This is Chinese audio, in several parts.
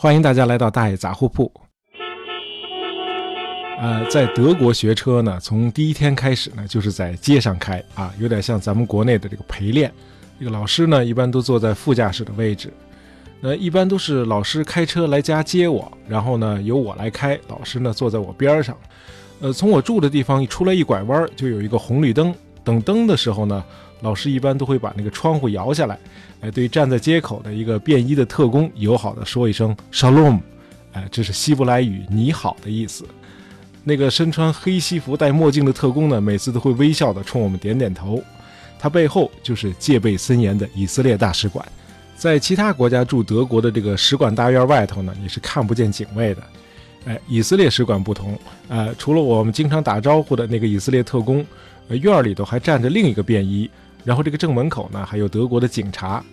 欢迎大家来到大爷杂货铺。呃，在德国学车呢，从第一天开始呢，就是在街上开啊，有点像咱们国内的这个陪练。这个老师呢，一般都坐在副驾驶的位置。那一般都是老师开车来家接我，然后呢由我来开，老师呢坐在我边上。呃，从我住的地方一出来一拐弯，就有一个红绿灯。等灯的时候呢，老师一般都会把那个窗户摇下来。哎，对站在街口的一个便衣的特工友好的说一声 “shalom”，哎，这是希伯来语“你好”的意思。那个身穿黑西服、戴墨镜的特工呢，每次都会微笑的冲我们点点头。他背后就是戒备森严的以色列大使馆。在其他国家驻德国的这个使馆大院外头呢，你是看不见警卫的。哎，以色列使馆不同，呃，除了我们经常打招呼的那个以色列特工，呃，院里头还站着另一个便衣。然后这个正门口呢，还有德国的警察。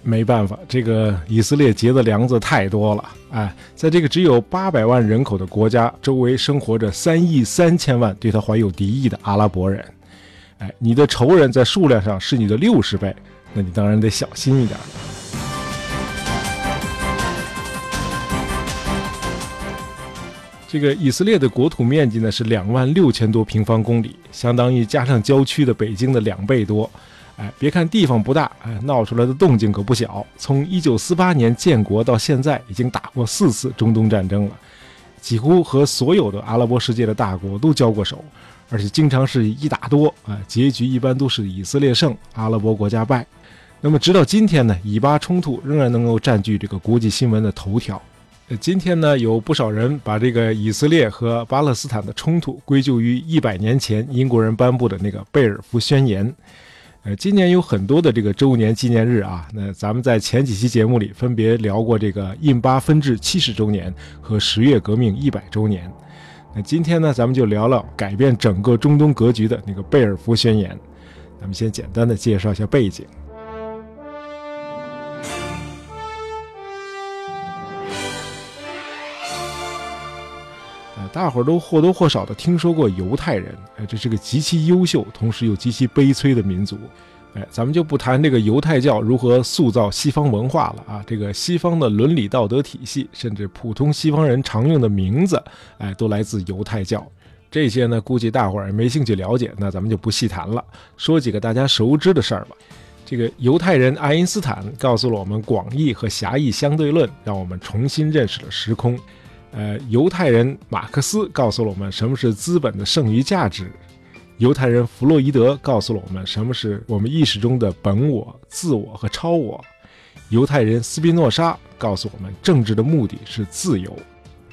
没办法，这个以色列结的梁子太多了。哎，在这个只有八百万人口的国家，周围生活着三亿三千万对他怀有敌意的阿拉伯人。哎，你的仇人在数量上是你的六十倍，那你当然得小心一点。这个以色列的国土面积呢是两万六千多平方公里，相当于加上郊区的北京的两倍多。哎，别看地方不大，哎，闹出来的动静可不小。从一九四八年建国到现在，已经打过四次中东战争了，几乎和所有的阿拉伯世界的大国都交过手，而且经常是一打多，啊，结局一般都是以色列胜，阿拉伯国家败。那么直到今天呢，以巴冲突仍然能够占据这个国际新闻的头条。今天呢，有不少人把这个以色列和巴勒斯坦的冲突归咎于一百年前英国人颁布的那个贝尔福宣言。呃，今年有很多的这个周年纪念日啊，那咱们在前几期节目里分别聊过这个印巴分治七十周年和十月革命一百周年。那今天呢，咱们就聊聊改变整个中东格局的那个贝尔福宣言。咱们先简单的介绍一下背景。大伙儿都或多或少的听说过犹太人，哎，这是个极其优秀，同时又极其悲催的民族，哎，咱们就不谈这个犹太教如何塑造西方文化了啊，这个西方的伦理道德体系，甚至普通西方人常用的名字，哎，都来自犹太教。这些呢，估计大伙儿也没兴趣了解，那咱们就不细谈了，说几个大家熟知的事儿吧。这个犹太人爱因斯坦告诉了我们广义和狭义相对论，让我们重新认识了时空。呃，犹太人马克思告诉了我们什么是资本的剩余价值；犹太人弗洛伊德告诉了我们什么是我们意识中的本我、自我和超我；犹太人斯宾诺莎告诉我们政治的目的是自由。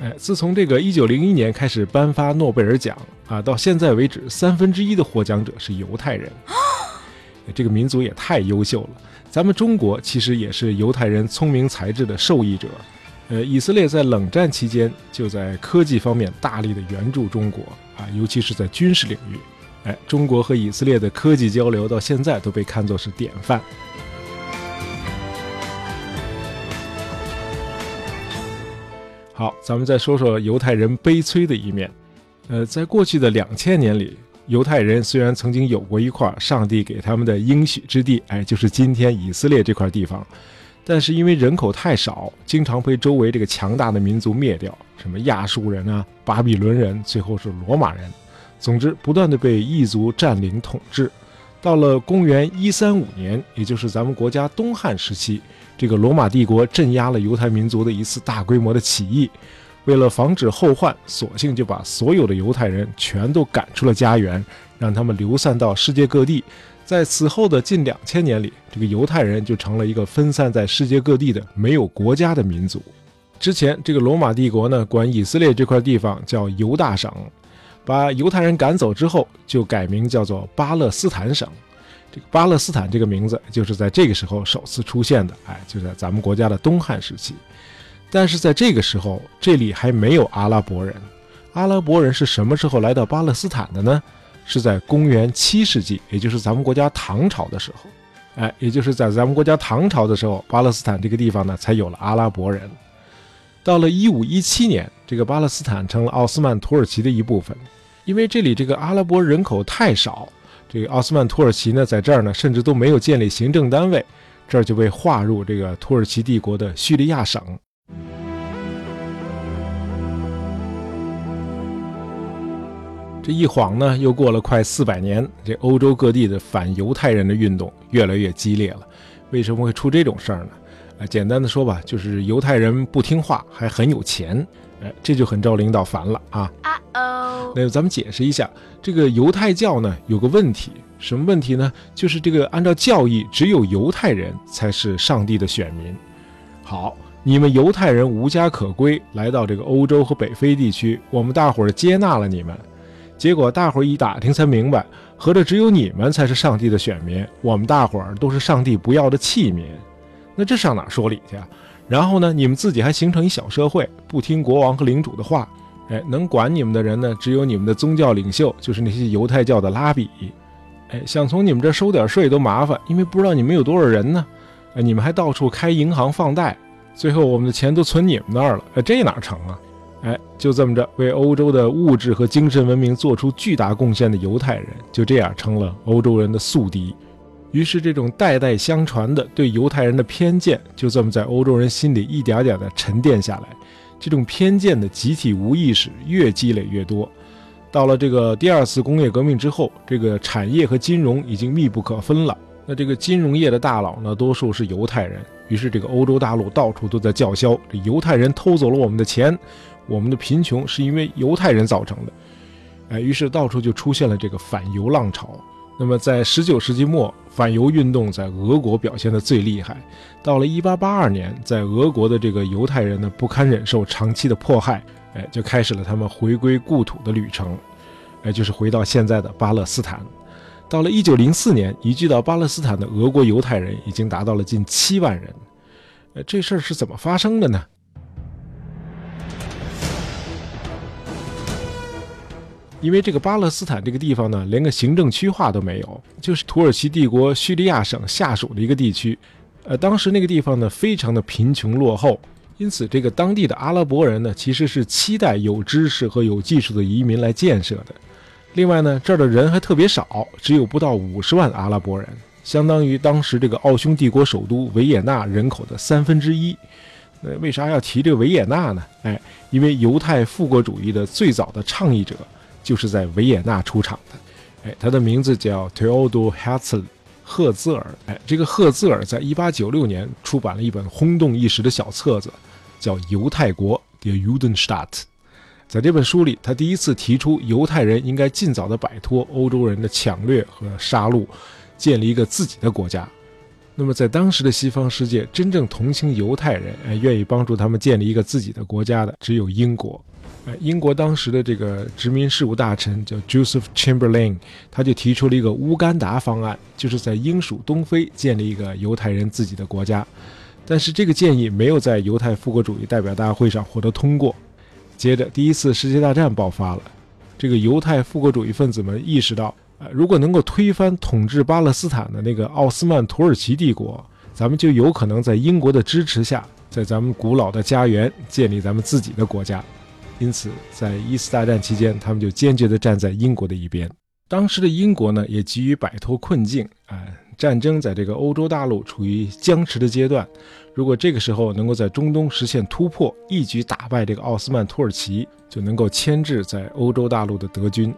哎，自从这个1901年开始颁发诺贝尔奖啊，到现在为止，三分之一的获奖者是犹太人。这个民族也太优秀了。咱们中国其实也是犹太人聪明才智的受益者。呃，以色列在冷战期间就在科技方面大力的援助中国啊，尤其是在军事领域。哎，中国和以色列的科技交流到现在都被看作是典范。好，咱们再说说犹太人悲催的一面。呃，在过去的两千年里，犹太人虽然曾经有过一块上帝给他们的应许之地，哎，就是今天以色列这块地方。但是因为人口太少，经常被周围这个强大的民族灭掉，什么亚述人啊、巴比伦人，最后是罗马人，总之不断的被异族占领统治。到了公元一三五年，也就是咱们国家东汉时期，这个罗马帝国镇压了犹太民族的一次大规模的起义，为了防止后患，索性就把所有的犹太人全都赶出了家园，让他们流散到世界各地。在此后的近两千年里，这个犹太人就成了一个分散在世界各地的没有国家的民族。之前，这个罗马帝国呢，管以色列这块地方叫犹大省，把犹太人赶走之后，就改名叫做巴勒斯坦省。这个巴勒斯坦这个名字，就是在这个时候首次出现的。哎，就在咱们国家的东汉时期。但是在这个时候，这里还没有阿拉伯人。阿拉伯人是什么时候来到巴勒斯坦的呢？是在公元七世纪，也就是咱们国家唐朝的时候，哎，也就是在咱们国家唐朝的时候，巴勒斯坦这个地方呢，才有了阿拉伯人。到了一五一七年，这个巴勒斯坦成了奥斯曼土耳其的一部分。因为这里这个阿拉伯人口太少，这个奥斯曼土耳其呢，在这儿呢，甚至都没有建立行政单位，这儿就被划入这个土耳其帝国的叙利亚省。这一晃呢，又过了快四百年，这欧洲各地的反犹太人的运动越来越激烈了。为什么会出这种事儿呢？啊，简单的说吧，就是犹太人不听话，还很有钱，哎，这就很招领导烦了啊。啊哦。那咱们解释一下，这个犹太教呢有个问题，什么问题呢？就是这个按照教义，只有犹太人才是上帝的选民。好，你们犹太人无家可归，来到这个欧洲和北非地区，我们大伙儿接纳了你们。结果大伙儿一打听才明白，合着只有你们才是上帝的选民，我们大伙儿都是上帝不要的器皿。那这上哪说理去？啊？然后呢，你们自己还形成一小社会，不听国王和领主的话。哎，能管你们的人呢，只有你们的宗教领袖，就是那些犹太教的拉比。哎，想从你们这收点税都麻烦，因为不知道你们有多少人呢。哎，你们还到处开银行放贷，最后我们的钱都存你们那儿了。哎，这哪成啊？哎，就这么着，为欧洲的物质和精神文明做出巨大贡献的犹太人，就这样成了欧洲人的宿敌。于是，这种代代相传的对犹太人的偏见，就这么在欧洲人心里一点点的沉淀下来。这种偏见的集体无意识越积累越多。到了这个第二次工业革命之后，这个产业和金融已经密不可分了。那这个金融业的大佬呢，多数是犹太人。于是，这个欧洲大陆到处都在叫嚣：这犹太人偷走了我们的钱。我们的贫穷是因为犹太人造成的，哎，于是到处就出现了这个反犹浪潮。那么在19世纪末，反犹运动在俄国表现的最厉害。到了1882年，在俄国的这个犹太人呢不堪忍受长期的迫害，哎，就开始了他们回归故土的旅程，哎，就是回到现在的巴勒斯坦。到了1904年，移居到巴勒斯坦的俄国犹太人已经达到了近7万人。呃，这事儿是怎么发生的呢？因为这个巴勒斯坦这个地方呢，连个行政区划都没有，就是土耳其帝国叙利亚省下属的一个地区。呃，当时那个地方呢，非常的贫穷落后，因此这个当地的阿拉伯人呢，其实是期待有知识和有技术的移民来建设的。另外呢，这儿的人还特别少，只有不到五十万阿拉伯人，相当于当时这个奥匈帝国首都维也纳人口的三分之一。那，为啥要提这个维也纳呢？哎，因为犹太复国主义的最早的倡议者。就是在维也纳出场的，哎，他的名字叫 Theodor Herzl，赫兹尔。哎，这个赫兹尔在一八九六年出版了一本轰动一时的小册子，叫《犹太国》（Der Judenstaat）。在这本书里，他第一次提出犹太人应该尽早的摆脱欧洲人的抢掠和杀戮，建立一个自己的国家。那么，在当时的西方世界，真正同情犹太人、哎，愿意帮助他们建立一个自己的国家的，只有英国。英国当时的这个殖民事务大臣叫 Joseph Chamberlain，他就提出了一个乌干达方案，就是在英属东非建立一个犹太人自己的国家。但是这个建议没有在犹太复国主义代表大会上获得通过。接着，第一次世界大战爆发了，这个犹太复国主义分子们意识到，呃，如果能够推翻统治巴勒斯坦的那个奥斯曼土耳其帝国，咱们就有可能在英国的支持下，在咱们古老的家园建立咱们自己的国家。因此，在一次大战期间，他们就坚决地站在英国的一边。当时的英国呢，也急于摆脱困境。啊，战争在这个欧洲大陆处于僵持的阶段。如果这个时候能够在中东实现突破，一举打败这个奥斯曼土耳其，就能够牵制在欧洲大陆的德军。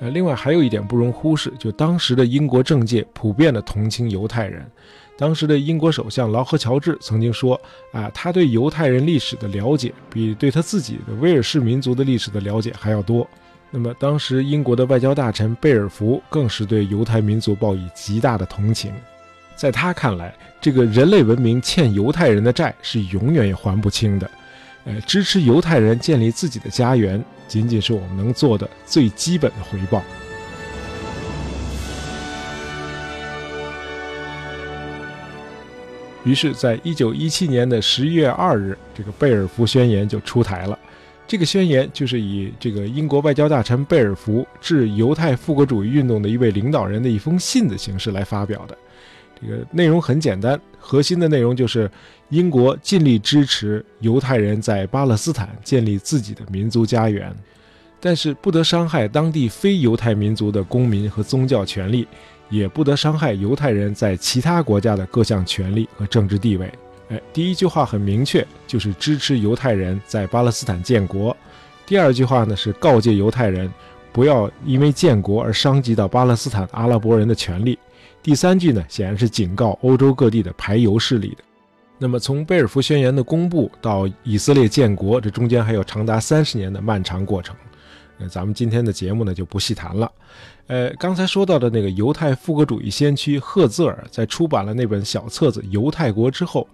呃，另外还有一点不容忽视，就当时的英国政界普遍的同情犹太人。当时的英国首相劳合乔治曾经说：“啊，他对犹太人历史的了解比对他自己的威尔士民族的历史的了解还要多。”那么，当时英国的外交大臣贝尔福更是对犹太民族报以极大的同情。在他看来，这个人类文明欠犹太人的债是永远也还不清的。呃，支持犹太人建立自己的家园，仅仅是我们能做的最基本的回报。于是，在一九一七年的十一月二日，这个贝尔福宣言就出台了。这个宣言就是以这个英国外交大臣贝尔福致犹太复国主义运动的一位领导人的一封信的形式来发表的。这个内容很简单，核心的内容就是英国尽力支持犹太人在巴勒斯坦建立自己的民族家园，但是不得伤害当地非犹太民族的公民和宗教权利。也不得伤害犹太人在其他国家的各项权利和政治地位。哎，第一句话很明确，就是支持犹太人在巴勒斯坦建国；第二句话呢是告诫犹太人不要因为建国而伤及到巴勒斯坦阿拉伯人的权利。第三句呢，显然是警告欧洲各地的排犹势力的。那么，从贝尔福宣言的公布到以色列建国，这中间还有长达三十年的漫长过程。那咱们今天的节目呢，就不细谈了。呃，刚才说到的那个犹太复国主义先驱赫兹尔，在出版了那本小册子《犹太国》之后，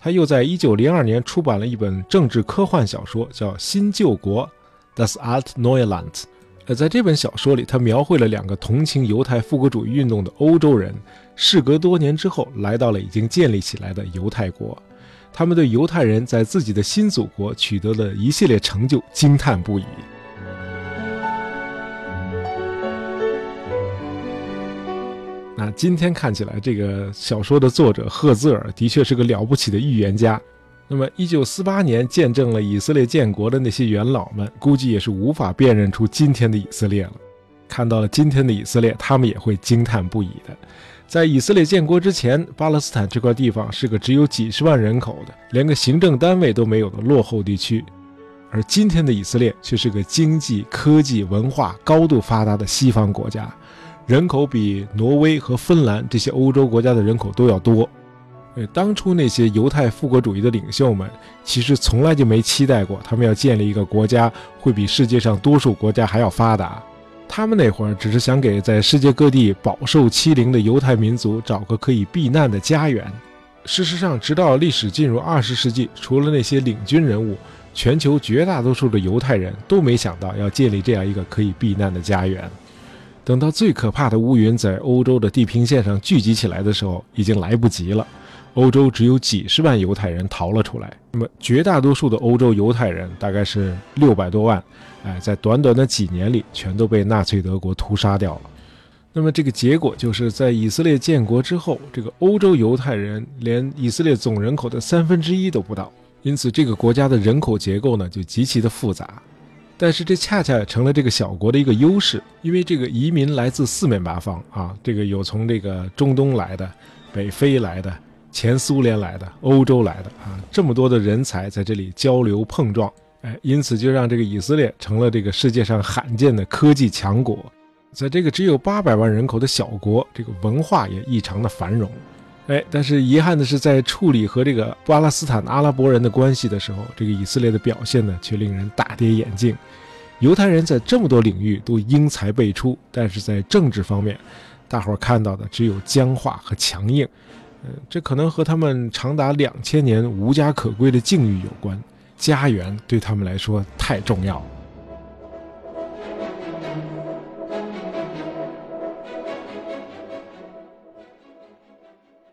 他又在一九零二年出版了一本政治科幻小说，叫《新旧国》（Das Alt Neuland）。呃，在这本小说里，他描绘了两个同情犹太复国主义运动的欧洲人，事隔多年之后，来到了已经建立起来的犹太国。他们对犹太人在自己的新祖国取得的一系列成就惊叹不已。那今天看起来，这个小说的作者赫兹尔的确是个了不起的预言家。那么，一九四八年见证了以色列建国的那些元老们，估计也是无法辨认出今天的以色列了。看到了今天的以色列，他们也会惊叹不已的。在以色列建国之前，巴勒斯坦这块地方是个只有几十万人口的、连个行政单位都没有的落后地区，而今天的以色列却是个经济、科技、文化高度发达的西方国家，人口比挪威和芬兰这些欧洲国家的人口都要多。当初那些犹太复国主义的领袖们，其实从来就没期待过他们要建立一个国家会比世界上多数国家还要发达。他们那会儿只是想给在世界各地饱受欺凌的犹太民族找个可以避难的家园。事实上，直到历史进入二十世纪，除了那些领军人物，全球绝大多数的犹太人都没想到要建立这样一个可以避难的家园。等到最可怕的乌云在欧洲的地平线上聚集起来的时候，已经来不及了。欧洲只有几十万犹太人逃了出来，那么绝大多数的欧洲犹太人大概是六百多万，哎，在短短的几年里全都被纳粹德国屠杀掉了。那么这个结果就是在以色列建国之后，这个欧洲犹太人连以色列总人口的三分之一都不到，因此这个国家的人口结构呢就极其的复杂。但是这恰恰成了这个小国的一个优势，因为这个移民来自四面八方啊，这个有从这个中东来的、北非来的。前苏联来的、欧洲来的啊，这么多的人才在这里交流碰撞，哎，因此就让这个以色列成了这个世界上罕见的科技强国。在这个只有八百万人口的小国，这个文化也异常的繁荣，哎，但是遗憾的是，在处理和这个巴勒斯坦阿拉伯人的关系的时候，这个以色列的表现呢，却令人大跌眼镜。犹太人在这么多领域都英才辈出，但是在政治方面，大伙儿看到的只有僵化和强硬。嗯，这可能和他们长达两千年无家可归的境遇有关，家园对他们来说太重要了。